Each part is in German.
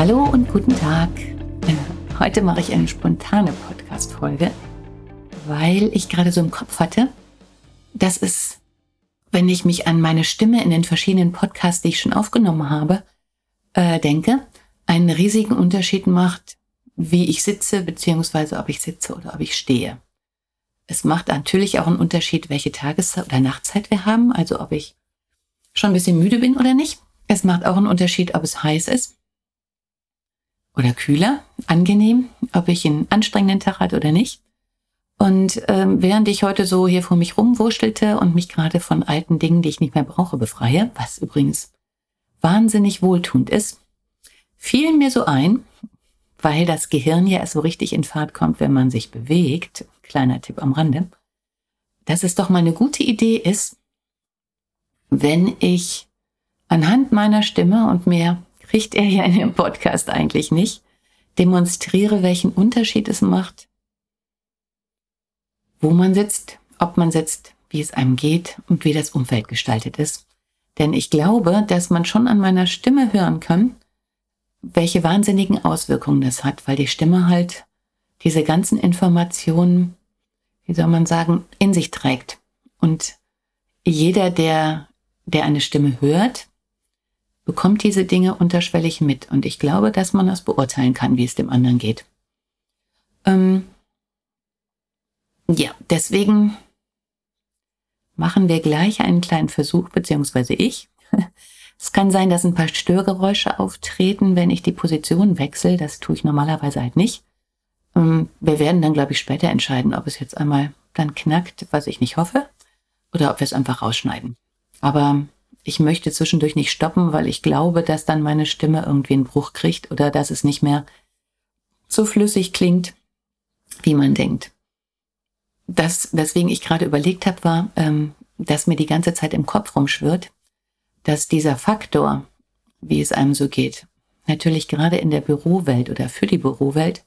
Hallo und guten Tag. Heute mache ich eine spontane Podcast-Folge, weil ich gerade so im Kopf hatte, dass es, wenn ich mich an meine Stimme in den verschiedenen Podcasts, die ich schon aufgenommen habe, äh, denke, einen riesigen Unterschied macht, wie ich sitze, beziehungsweise ob ich sitze oder ob ich stehe. Es macht natürlich auch einen Unterschied, welche Tageszeit oder Nachtzeit wir haben, also ob ich schon ein bisschen müde bin oder nicht. Es macht auch einen Unterschied, ob es heiß ist oder kühler, angenehm, ob ich einen anstrengenden Tag hatte oder nicht. Und ähm, während ich heute so hier vor mich rumwurschelte und mich gerade von alten Dingen, die ich nicht mehr brauche, befreie, was übrigens wahnsinnig wohltuend ist, fiel mir so ein, weil das Gehirn ja erst so richtig in Fahrt kommt, wenn man sich bewegt, kleiner Tipp am Rande, dass es doch mal eine gute Idee ist, wenn ich anhand meiner Stimme und mehr kriegt er ja in dem Podcast eigentlich nicht, demonstriere, welchen Unterschied es macht, wo man sitzt, ob man sitzt, wie es einem geht und wie das Umfeld gestaltet ist. Denn ich glaube, dass man schon an meiner Stimme hören kann, welche wahnsinnigen Auswirkungen das hat, weil die Stimme halt diese ganzen Informationen, wie soll man sagen, in sich trägt. Und jeder, der, der eine Stimme hört, bekommt diese Dinge unterschwellig mit. Und ich glaube, dass man das beurteilen kann, wie es dem anderen geht. Ähm ja, deswegen machen wir gleich einen kleinen Versuch, beziehungsweise ich. Es kann sein, dass ein paar Störgeräusche auftreten, wenn ich die Position wechsle. Das tue ich normalerweise halt nicht. Ähm, wir werden dann, glaube ich, später entscheiden, ob es jetzt einmal dann knackt, was ich nicht hoffe, oder ob wir es einfach rausschneiden. Aber ich möchte zwischendurch nicht stoppen, weil ich glaube, dass dann meine Stimme irgendwie einen Bruch kriegt oder dass es nicht mehr so flüssig klingt, wie man denkt. Das, weswegen ich gerade überlegt habe, war, ähm, dass mir die ganze Zeit im Kopf rumschwirrt, dass dieser Faktor, wie es einem so geht, natürlich gerade in der Bürowelt oder für die Bürowelt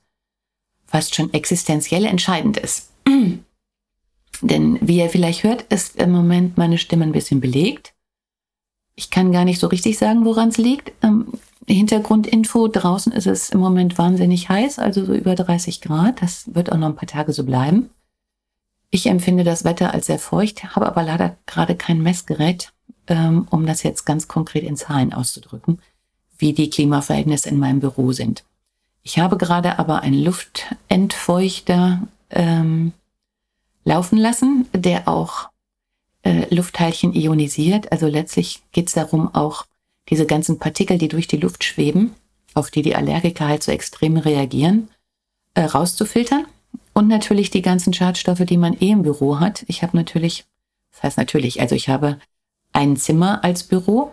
fast schon existenziell entscheidend ist. Denn wie ihr vielleicht hört, ist im Moment meine Stimme ein bisschen belegt. Ich kann gar nicht so richtig sagen, woran es liegt. Ähm, Hintergrundinfo, draußen ist es im Moment wahnsinnig heiß, also so über 30 Grad. Das wird auch noch ein paar Tage so bleiben. Ich empfinde das Wetter als sehr feucht, habe aber leider gerade kein Messgerät, ähm, um das jetzt ganz konkret in Zahlen auszudrücken, wie die Klimaverhältnisse in meinem Büro sind. Ich habe gerade aber einen Luftentfeuchter ähm, laufen lassen, der auch äh, Luftteilchen ionisiert. Also letztlich geht es darum, auch diese ganzen Partikel, die durch die Luft schweben, auf die die Allergiker halt so extrem reagieren, äh, rauszufiltern. Und natürlich die ganzen Schadstoffe, die man eh im Büro hat. Ich habe natürlich, das heißt natürlich, also ich habe ein Zimmer als Büro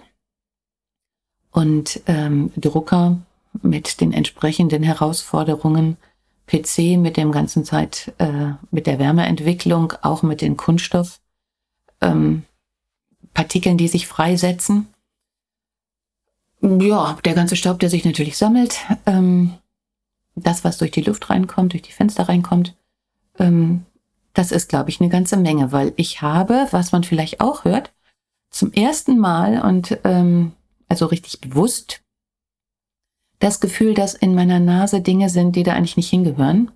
und ähm, Drucker mit den entsprechenden Herausforderungen, PC mit dem ganzen Zeit, äh, mit der Wärmeentwicklung, auch mit den Kunststoff ähm, Partikeln, die sich freisetzen. Ja, der ganze Staub, der sich natürlich sammelt. Ähm, das, was durch die Luft reinkommt, durch die Fenster reinkommt, ähm, das ist, glaube ich, eine ganze Menge, weil ich habe, was man vielleicht auch hört, zum ersten Mal und ähm, also richtig bewusst das Gefühl, dass in meiner Nase Dinge sind, die da eigentlich nicht hingehören.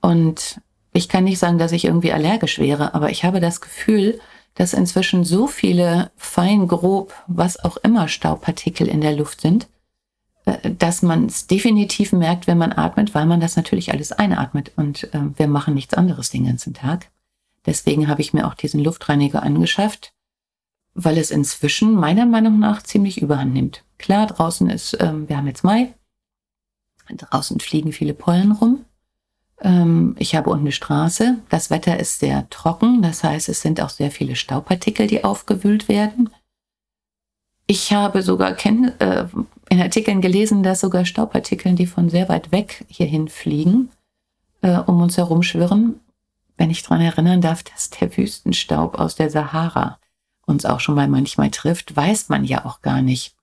Und ich kann nicht sagen, dass ich irgendwie allergisch wäre, aber ich habe das Gefühl, dass inzwischen so viele fein, grob, was auch immer Staubpartikel in der Luft sind, äh, dass man es definitiv merkt, wenn man atmet, weil man das natürlich alles einatmet und äh, wir machen nichts anderes den ganzen Tag. Deswegen habe ich mir auch diesen Luftreiniger angeschafft, weil es inzwischen meiner Meinung nach ziemlich überhand nimmt. Klar, draußen ist, äh, wir haben jetzt Mai, draußen fliegen viele Pollen rum. Ähm, ich habe unten eine Straße. Das Wetter ist sehr trocken. Das heißt, es sind auch sehr viele Staubpartikel, die aufgewühlt werden. Ich habe sogar äh, in Artikeln gelesen, dass sogar Staubartikeln, die von sehr weit weg hierhin fliegen, äh, um uns herum schwirren, wenn ich daran erinnern darf, dass der Wüstenstaub aus der Sahara uns auch schon mal manchmal trifft, weiß man ja auch gar nicht,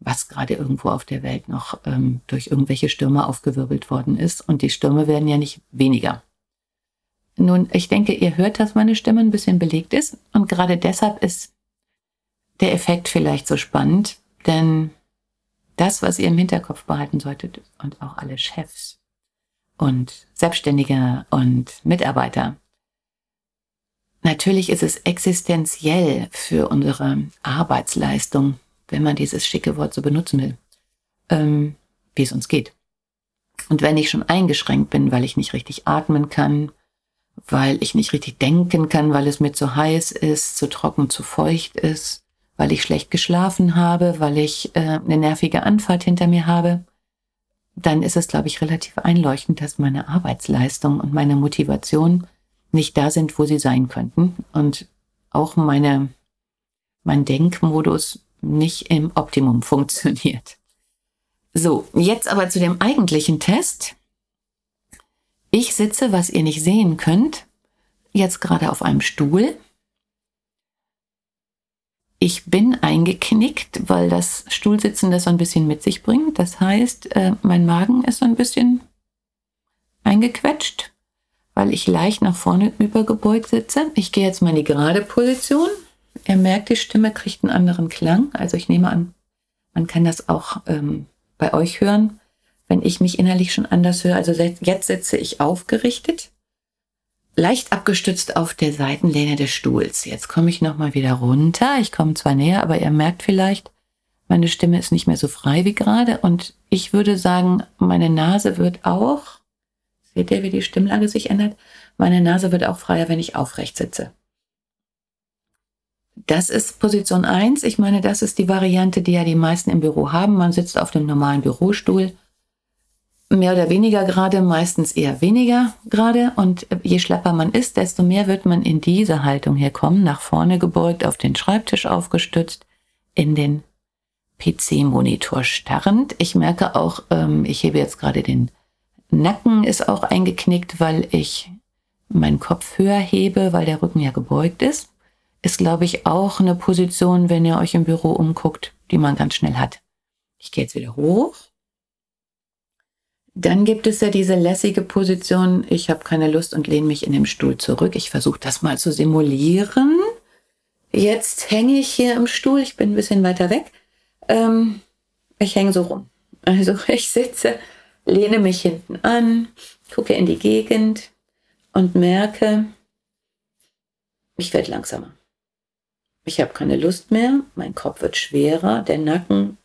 was gerade irgendwo auf der Welt noch ähm, durch irgendwelche Stürme aufgewirbelt worden ist. Und die Stürme werden ja nicht weniger. Nun, ich denke, ihr hört, dass meine Stimme ein bisschen belegt ist. Und gerade deshalb ist der Effekt vielleicht so spannend, denn das, was ihr im Hinterkopf behalten solltet und auch alle Chefs und Selbstständige und Mitarbeiter, natürlich ist es existenziell für unsere Arbeitsleistung, wenn man dieses schicke Wort so benutzen will, ähm, wie es uns geht. Und wenn ich schon eingeschränkt bin, weil ich nicht richtig atmen kann, weil ich nicht richtig denken kann, weil es mir zu heiß ist, zu trocken, zu feucht ist, weil ich schlecht geschlafen habe, weil ich äh, eine nervige Anfahrt hinter mir habe, dann ist es, glaube ich, relativ einleuchtend, dass meine Arbeitsleistung und meine Motivation nicht da sind, wo sie sein könnten und auch meine, mein Denkmodus nicht im Optimum funktioniert. So, jetzt aber zu dem eigentlichen Test. Ich sitze, was ihr nicht sehen könnt, jetzt gerade auf einem Stuhl ich bin eingeknickt, weil das Stuhlsitzen das so ein bisschen mit sich bringt. Das heißt, äh, mein Magen ist so ein bisschen eingequetscht, weil ich leicht nach vorne übergebeugt sitze. Ich gehe jetzt mal in die gerade Position. Er merkt, die Stimme kriegt einen anderen Klang. Also ich nehme an, man kann das auch ähm, bei euch hören, wenn ich mich innerlich schon anders höre. Also jetzt sitze ich aufgerichtet leicht abgestützt auf der Seitenlehne des Stuhls. Jetzt komme ich nochmal wieder runter. Ich komme zwar näher, aber ihr merkt vielleicht, meine Stimme ist nicht mehr so frei wie gerade. Und ich würde sagen, meine Nase wird auch, seht ihr, wie die Stimmlage sich ändert? Meine Nase wird auch freier, wenn ich aufrecht sitze. Das ist Position 1. Ich meine, das ist die Variante, die ja die meisten im Büro haben. Man sitzt auf dem normalen Bürostuhl mehr oder weniger gerade, meistens eher weniger gerade. Und je schlapper man ist, desto mehr wird man in diese Haltung herkommen, nach vorne gebeugt, auf den Schreibtisch aufgestützt, in den PC-Monitor starrend. Ich merke auch, ähm, ich hebe jetzt gerade den Nacken, ist auch eingeknickt, weil ich meinen Kopf höher hebe, weil der Rücken ja gebeugt ist. Ist, glaube ich, auch eine Position, wenn ihr euch im Büro umguckt, die man ganz schnell hat. Ich gehe jetzt wieder hoch dann gibt es ja diese lässige Position, ich habe keine Lust und lehne mich in dem Stuhl zurück. Ich versuche das mal zu simulieren. Jetzt hänge ich hier im Stuhl, ich bin ein bisschen weiter weg. Ähm, ich hänge so rum. Also ich sitze, lehne mich hinten an, gucke in die Gegend und merke, ich werde langsamer. Ich habe keine Lust mehr, mein Kopf wird schwerer, der Nacken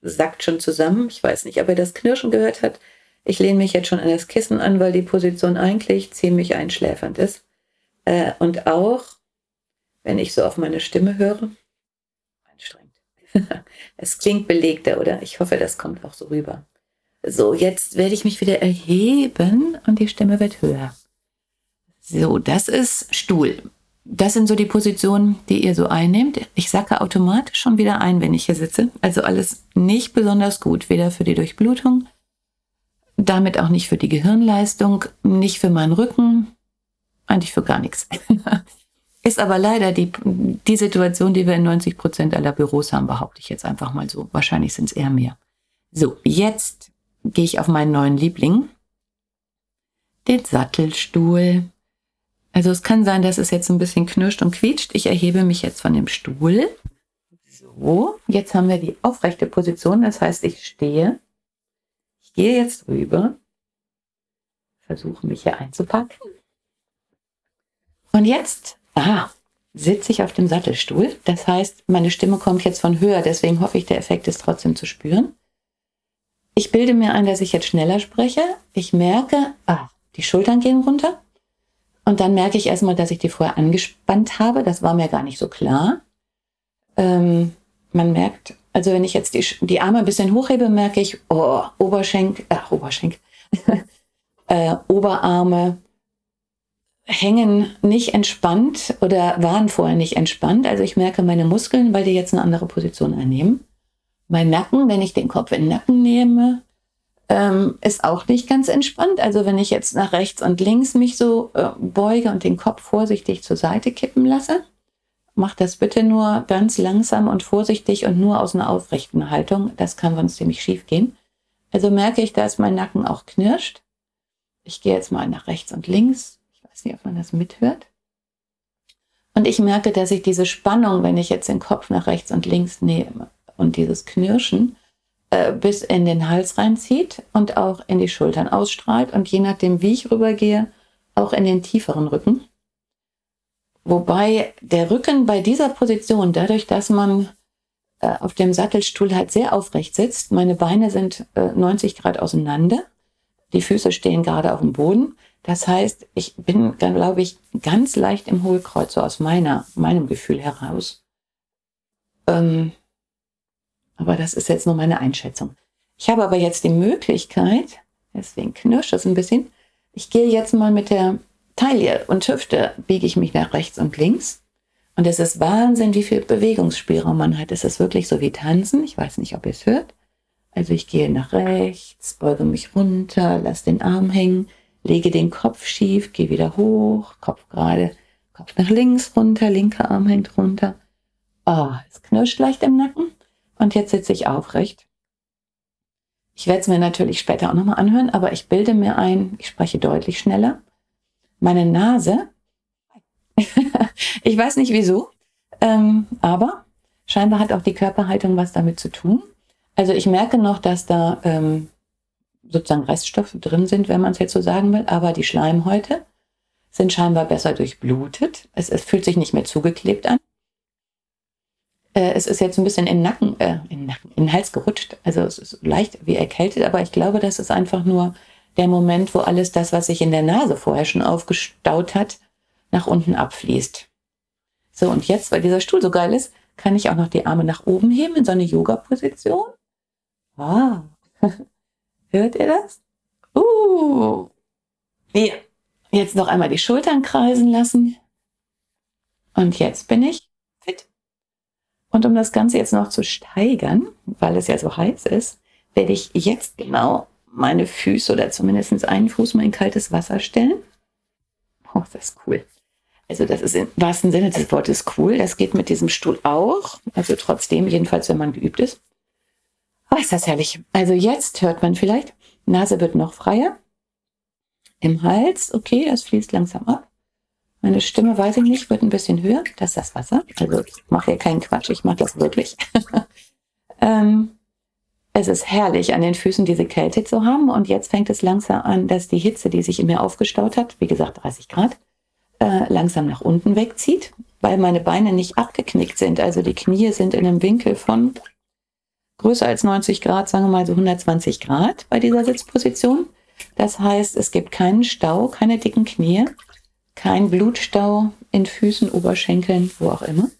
sackt schon zusammen. Ich weiß nicht, ob er das Knirschen gehört hat. Ich lehne mich jetzt schon an das Kissen an, weil die Position eigentlich ziemlich einschläfernd ist. Äh, und auch, wenn ich so auf meine Stimme höre, anstrengend. es klingt belegter, oder? Ich hoffe, das kommt auch so rüber. So, jetzt werde ich mich wieder erheben und die Stimme wird höher. So, das ist Stuhl. Das sind so die Positionen, die ihr so einnehmt. Ich sacke automatisch schon wieder ein, wenn ich hier sitze. Also alles nicht besonders gut, weder für die Durchblutung damit auch nicht für die Gehirnleistung, nicht für meinen Rücken, eigentlich für gar nichts. Ist aber leider die, die Situation, die wir in 90 Prozent aller Büros haben, behaupte ich jetzt einfach mal so. Wahrscheinlich sind es eher mehr. So, jetzt gehe ich auf meinen neuen Liebling, den Sattelstuhl. Also es kann sein, dass es jetzt ein bisschen knirscht und quietscht. Ich erhebe mich jetzt von dem Stuhl. So, jetzt haben wir die aufrechte Position. Das heißt, ich stehe gehe jetzt rüber, versuche mich hier einzupacken. Und jetzt, ah, sitze ich auf dem Sattelstuhl. Das heißt, meine Stimme kommt jetzt von höher, deswegen hoffe ich, der Effekt ist trotzdem zu spüren. Ich bilde mir ein, dass ich jetzt schneller spreche. Ich merke, ah, die Schultern gehen runter. Und dann merke ich erstmal, dass ich die vorher angespannt habe. Das war mir gar nicht so klar. Ähm, man merkt, also wenn ich jetzt die, die Arme ein bisschen hochhebe, merke ich, oh, Oberschenk, äh, Oberschenk, äh, Oberarme, hängen nicht entspannt oder waren vorher nicht entspannt. Also ich merke meine Muskeln, weil die jetzt eine andere Position einnehmen. Mein Nacken, wenn ich den Kopf in den Nacken nehme, ähm, ist auch nicht ganz entspannt. Also wenn ich jetzt nach rechts und links mich so äh, beuge und den Kopf vorsichtig zur Seite kippen lasse, mach das bitte nur ganz langsam und vorsichtig und nur aus einer aufrechten Haltung. Das kann sonst ziemlich schief gehen. Also merke ich, dass mein Nacken auch knirscht. Ich gehe jetzt mal nach rechts und links, weiß nicht, ob man das mithört. Und ich merke, dass ich diese Spannung, wenn ich jetzt den Kopf nach rechts und links nehme und dieses Knirschen äh, bis in den Hals reinzieht und auch in die Schultern ausstrahlt und je nachdem, wie ich rübergehe, auch in den tieferen Rücken. Wobei der Rücken bei dieser Position, dadurch, dass man äh, auf dem Sattelstuhl halt sehr aufrecht sitzt, meine Beine sind äh, 90 Grad auseinander, die Füße stehen gerade auf dem Boden, das heißt, ich bin, glaube ich, ganz leicht im Hohlkreuz, so aus meiner, meinem Gefühl heraus. Ähm, aber das ist jetzt nur meine Einschätzung. Ich habe aber jetzt die Möglichkeit, deswegen knirscht es ein bisschen, ich gehe jetzt mal mit der Taille und Hüfte, biege ich mich nach rechts und links. Und es ist Wahnsinn, wie viel Bewegungsspielraum man hat. Es ist wirklich so wie Tanzen. Ich weiß nicht, ob ihr es hört. Also ich gehe nach rechts, beuge mich runter, lasse den Arm hängen, lege den Kopf schief, gehe wieder hoch, Kopf gerade, Kopf nach links runter, linker Arm hängt runter. Oh, es knirscht leicht im Nacken. Und jetzt sitze ich aufrecht. Ich werde es mir natürlich später auch nochmal anhören, aber ich bilde mir ein, ich spreche deutlich schneller. Meine Nase, ich weiß nicht wieso, ähm, aber scheinbar hat auch die Körperhaltung was damit zu tun. Also ich merke noch, dass da ähm, sozusagen Reststoffe drin sind, wenn man es jetzt so sagen will, aber die Schleimhäute sind scheinbar besser durchblutet. Es, es fühlt sich nicht mehr zugeklebt an. Äh, es ist jetzt ein bisschen in den Nacken, äh, in Nacken, in den Hals gerutscht. Also es ist leicht wie erkältet, aber ich glaube, das ist einfach nur der Moment, wo alles das, was sich in der Nase vorher schon aufgestaut hat, nach unten abfließt. So, und jetzt, weil dieser Stuhl so geil ist, kann ich auch noch die Arme nach oben heben in so eine Yoga-Position. Ah. Hört ihr das? Uh. Ja. Jetzt noch einmal die Schultern kreisen lassen. Und jetzt bin ich. Und um das Ganze jetzt noch zu steigern, weil es ja so heiß ist, werde ich jetzt genau meine Füße oder zumindest einen Fuß mal in kaltes Wasser stellen. Oh, das ist cool. Also das ist im wahrsten Sinne des Wortes cool. Das geht mit diesem Stuhl auch. Also trotzdem, jedenfalls wenn man geübt ist. Oh, ist das herrlich. Also jetzt hört man vielleicht, Nase wird noch freier. Im Hals, okay, das fließt langsam ab. Meine Stimme, weiß ich nicht, wird ein bisschen höher. Das ist das Wasser. Also ich mache hier keinen Quatsch, ich mache das wirklich. ähm, es ist herrlich, an den Füßen diese Kälte zu haben. Und jetzt fängt es langsam an, dass die Hitze, die sich in mir aufgestaut hat, wie gesagt 30 Grad, äh, langsam nach unten wegzieht, weil meine Beine nicht abgeknickt sind. Also die Knie sind in einem Winkel von größer als 90 Grad, sagen wir mal so 120 Grad bei dieser Sitzposition. Das heißt, es gibt keinen Stau, keine dicken Knie, kein Blutstau in Füßen, Oberschenkeln, wo auch immer.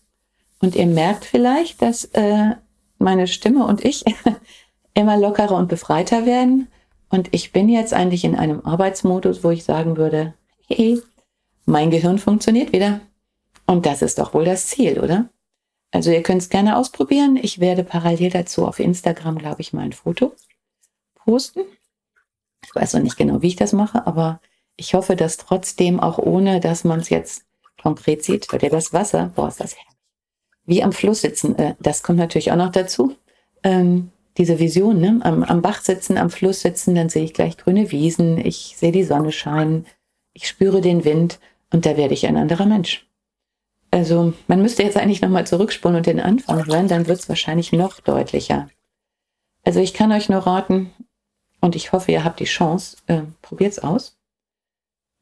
Und ihr merkt vielleicht, dass äh, meine Stimme und ich immer lockerer und befreiter werden. Und ich bin jetzt eigentlich in einem Arbeitsmodus, wo ich sagen würde, hey, mein Gehirn funktioniert wieder. Und das ist doch wohl das Ziel, oder? Also ihr könnt es gerne ausprobieren. Ich werde parallel dazu auf Instagram, glaube ich, mal ein Foto posten. Ich weiß noch nicht genau, wie ich das mache, aber ich hoffe, dass trotzdem auch ohne, dass man es jetzt konkret sieht, weil ihr das Wasser, boah, ist das herrlich. Wie am Fluss sitzen, äh, das kommt natürlich auch noch dazu. Ähm, diese Vision, ne? am, am Bach sitzen, am Fluss sitzen, dann sehe ich gleich grüne Wiesen, ich sehe die Sonne scheinen, ich spüre den Wind und da werde ich ein anderer Mensch. Also man müsste jetzt eigentlich nochmal zurückspulen und den Anfang hören, dann wird es wahrscheinlich noch deutlicher. Also ich kann euch nur raten, und ich hoffe, ihr habt die Chance, äh, probiert es aus.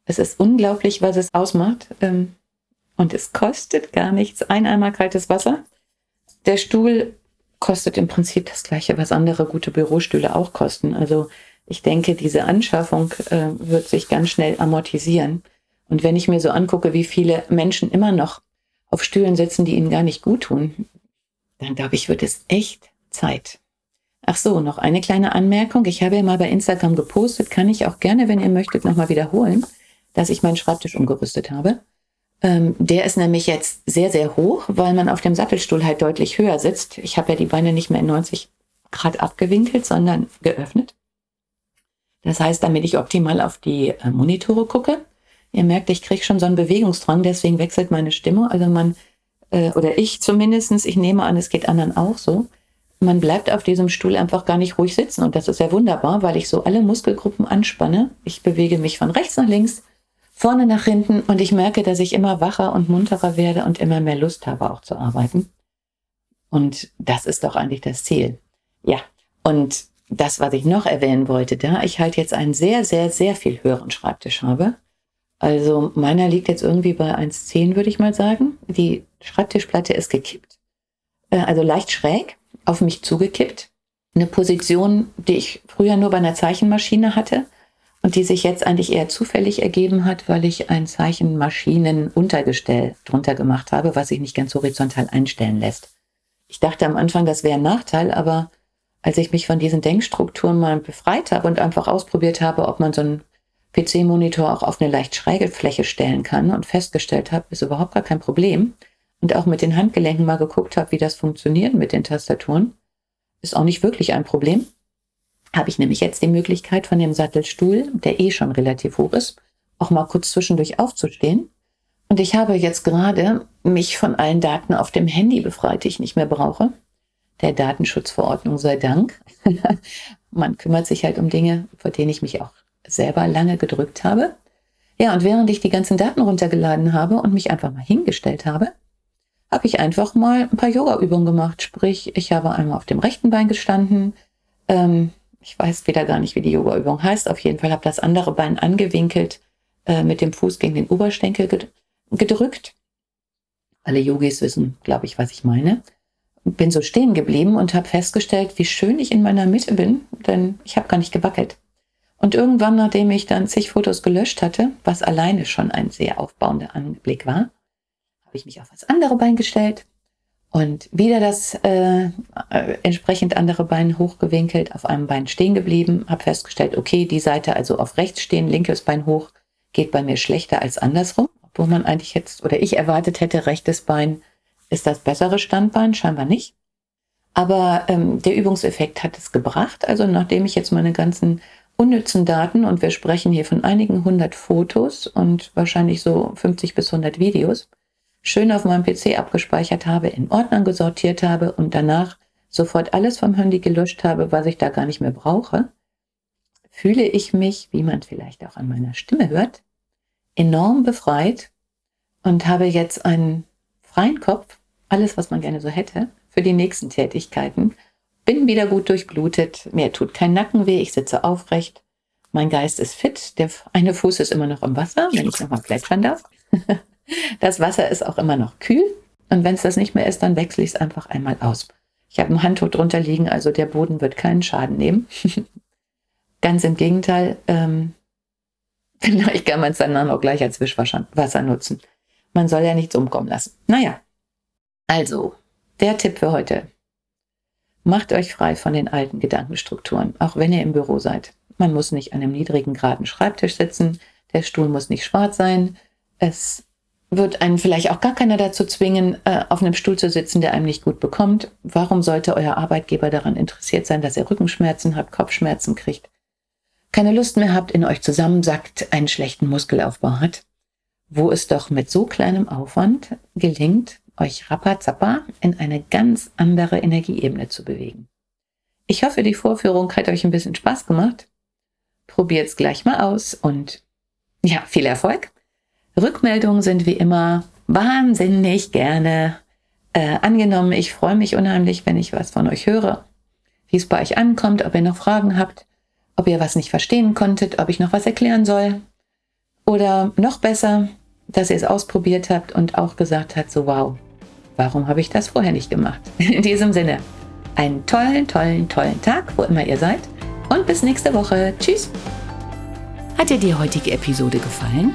Es ist unglaublich, was es ausmacht. Ähm, und es kostet gar nichts. Ein Eimer kaltes Wasser. Der Stuhl kostet im Prinzip das gleiche, was andere gute Bürostühle auch kosten. Also ich denke, diese Anschaffung äh, wird sich ganz schnell amortisieren. Und wenn ich mir so angucke, wie viele Menschen immer noch auf Stühlen sitzen, die ihnen gar nicht gut tun, dann glaube ich, wird es echt Zeit. Ach so, noch eine kleine Anmerkung. Ich habe ja mal bei Instagram gepostet, kann ich auch gerne, wenn ihr möchtet, nochmal wiederholen. Dass ich meinen Schreibtisch umgerüstet habe. Ähm, der ist nämlich jetzt sehr, sehr hoch, weil man auf dem Sattelstuhl halt deutlich höher sitzt. Ich habe ja die Beine nicht mehr in 90 Grad abgewinkelt, sondern geöffnet. Das heißt, damit ich optimal auf die äh, Monitore gucke. Ihr merkt, ich kriege schon so einen Bewegungsdrang, deswegen wechselt meine Stimme. Also man, äh, oder ich zumindestens, ich nehme an, es geht anderen auch so. Man bleibt auf diesem Stuhl einfach gar nicht ruhig sitzen. Und das ist ja wunderbar, weil ich so alle Muskelgruppen anspanne. Ich bewege mich von rechts nach links, vorne nach hinten und ich merke, dass ich immer wacher und munterer werde und immer mehr Lust habe, auch zu arbeiten. Und das ist doch eigentlich das Ziel. Ja, und das, was ich noch erwähnen wollte, da ich halt jetzt einen sehr, sehr, sehr viel höheren Schreibtisch habe. Also meiner liegt jetzt irgendwie bei 1,10, würde ich mal sagen. Die Schreibtischplatte ist gekippt. Äh, also leicht schräg, auf mich zugekippt. Eine Position, die ich früher nur bei einer Zeichenmaschine hatte und die sich jetzt eigentlich eher zufällig ergeben hat, weil ich ein Zeichenmaschinenuntergestell drunter gemacht habe, was sich nicht ganz horizontal einstellen lässt. Ich dachte am Anfang, das wäre ein Nachteil, aber als ich mich von diesen Denkstrukturen mal befreit habe und einfach ausprobiert habe, ob man so einen PC-Monitor auch auf eine leicht schräge Fläche stellen kann und festgestellt habe, ist überhaupt gar kein Problem und auch mit den Handgelenken mal geguckt habe, wie das funktioniert mit den Tastaturen, ist auch nicht wirklich ein Problem. Habe ich nämlich jetzt die Möglichkeit von dem Sattelstuhl, der eh schon relativ hoch ist, auch mal kurz zwischendurch aufzustehen. Und ich habe jetzt gerade mich von allen Daten auf dem Handy befreit, die ich nicht mehr brauche der Datenschutzverordnung sei Dank. Man kümmert sich halt um Dinge, vor denen ich mich auch selber lange gedrückt habe. Ja, und während ich die ganzen Daten runtergeladen habe und mich einfach mal hingestellt habe, habe ich einfach mal ein paar Yoga-Übungen gemacht. Sprich, ich habe einmal auf dem rechten Bein gestanden. Ähm, ich weiß wieder gar nicht, wie die Yoga-Übung heißt. Auf jeden Fall habe das andere Bein angewinkelt, äh, mit dem Fuß gegen den Oberschenkel gedrückt. Alle Yogis wissen, glaube ich, was ich meine bin so stehen geblieben und habe festgestellt, wie schön ich in meiner Mitte bin, denn ich habe gar nicht gewackelt. Und irgendwann, nachdem ich dann zig Fotos gelöscht hatte, was alleine schon ein sehr aufbauender Anblick war, habe ich mich auf das andere Bein gestellt und wieder das äh, äh, entsprechend andere Bein hochgewinkelt, auf einem Bein stehen geblieben, habe festgestellt, okay, die Seite also auf rechts stehen, linkes Bein hoch, geht bei mir schlechter als andersrum, obwohl man eigentlich jetzt oder ich erwartet hätte, rechtes Bein ist das bessere Standbein? Scheinbar nicht. Aber ähm, der Übungseffekt hat es gebracht. Also nachdem ich jetzt meine ganzen unnützen Daten, und wir sprechen hier von einigen hundert Fotos und wahrscheinlich so 50 bis 100 Videos, schön auf meinem PC abgespeichert habe, in Ordnern gesortiert habe und danach sofort alles vom Handy gelöscht habe, was ich da gar nicht mehr brauche, fühle ich mich, wie man vielleicht auch an meiner Stimme hört, enorm befreit und habe jetzt einen freien Kopf, alles, was man gerne so hätte, für die nächsten Tätigkeiten. Bin wieder gut durchblutet, mir tut kein Nacken weh, ich sitze aufrecht. Mein Geist ist fit, der eine Fuß ist immer noch im Wasser, wenn ich nochmal plätschern darf. Das Wasser ist auch immer noch kühl und wenn es das nicht mehr ist, dann wechsle ich es einfach einmal aus. Ich habe ein Handtuch drunter liegen, also der Boden wird keinen Schaden nehmen. Ganz im Gegenteil, ähm, vielleicht kann man es dann auch gleich als Wischwasser nutzen. Man soll ja nichts umkommen lassen. Naja, also, der Tipp für heute. Macht euch frei von den alten Gedankenstrukturen, auch wenn ihr im Büro seid. Man muss nicht an einem niedrigen, geraden Schreibtisch sitzen, der Stuhl muss nicht schwarz sein. Es wird einen vielleicht auch gar keiner dazu zwingen, äh, auf einem Stuhl zu sitzen, der einem nicht gut bekommt. Warum sollte euer Arbeitgeber daran interessiert sein, dass ihr Rückenschmerzen habt, Kopfschmerzen kriegt, keine Lust mehr habt, in euch zusammensackt, einen schlechten Muskelaufbau hat? wo es doch mit so kleinem Aufwand gelingt, euch rapazappa in eine ganz andere Energieebene zu bewegen. Ich hoffe, die Vorführung hat euch ein bisschen Spaß gemacht. Probiert es gleich mal aus und ja, viel Erfolg. Rückmeldungen sind wie immer wahnsinnig gerne äh, angenommen. Ich freue mich unheimlich, wenn ich was von euch höre, wie es bei euch ankommt, ob ihr noch Fragen habt, ob ihr was nicht verstehen konntet, ob ich noch was erklären soll. Oder noch besser, dass ihr es ausprobiert habt und auch gesagt habt, so wow, warum habe ich das vorher nicht gemacht? In diesem Sinne, einen tollen, tollen, tollen Tag, wo immer ihr seid und bis nächste Woche. Tschüss. Hat dir die heutige Episode gefallen?